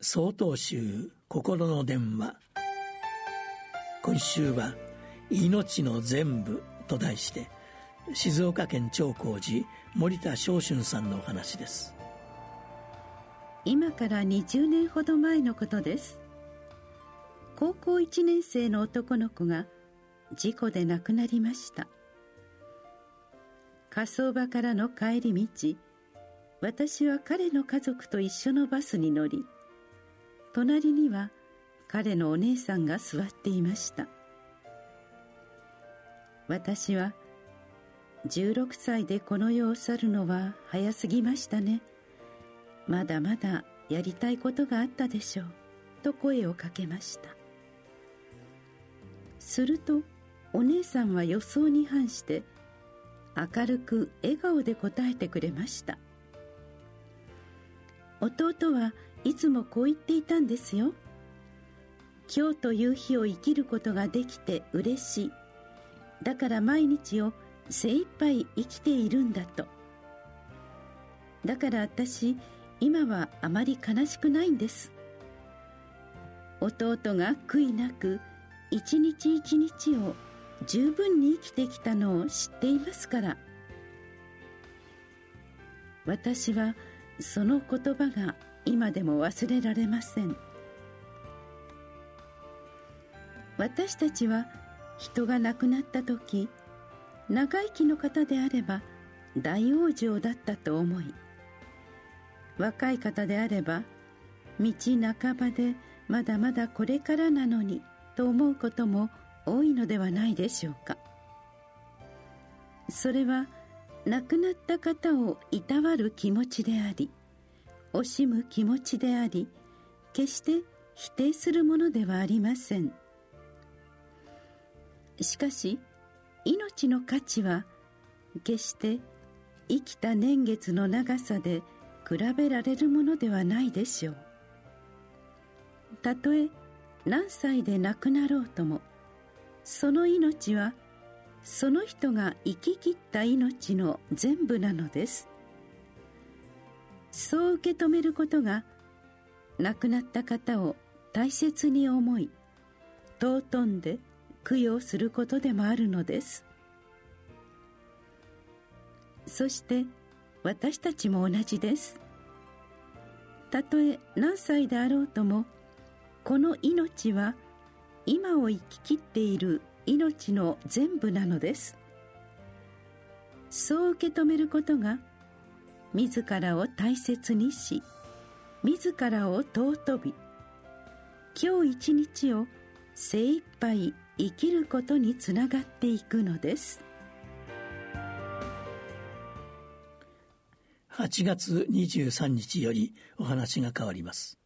総統集心の電話。今週は「命の全部」と題して静岡県長光寺森田昇春さんのお話です。今から20年ほど前のことです。高校1年生の男の子が事故で亡くなりました。火葬場からの帰り道私は彼の家族と一緒のバスに乗り隣には彼のお姉さんが座っていました。私は16歳でこの世を去るのは早すぎましたね。まだまだやりたいことがあったでしょう。と声をかけました。するとお姉さんは予想に反して明るく笑顔で答えてくれました。弟はいつもこう言っていたんですよ。今日という日を生きることができて嬉しい。だから毎日を精一杯生きているんだと。だから私今はあまり悲しくないんです。弟が悔いなく一日一日を十分に生きてきたのを知っていますから。私はその言葉が今でも忘れられません。私たちは人が亡くなった時長生きの方であれば大往生だったと思い若い方であれば道半ばでまだまだこれからなのにと思うことも多いのではないでしょうか。それは亡くなった方をいたわる気持ちであり惜しむ気持ちであり決して否定するものではありません。しかし命の価値は決して生きた年月の長さで比べられるものではないでしょう。たとえ何歳で亡くなろうともその命はその人が生き切った命の全部なのです。そう受け止めることが亡くなった方を大切に思い尊んで供養することでもあるのです。そして私たちも同じです。たとえ何歳であろうともこの命は今を生き切っている命の全部なのです。そう受け止めることが自らを大切にし自らを尊び今日一日を精一杯生きることにつながっていくのです。8月23日よりお話が変わります。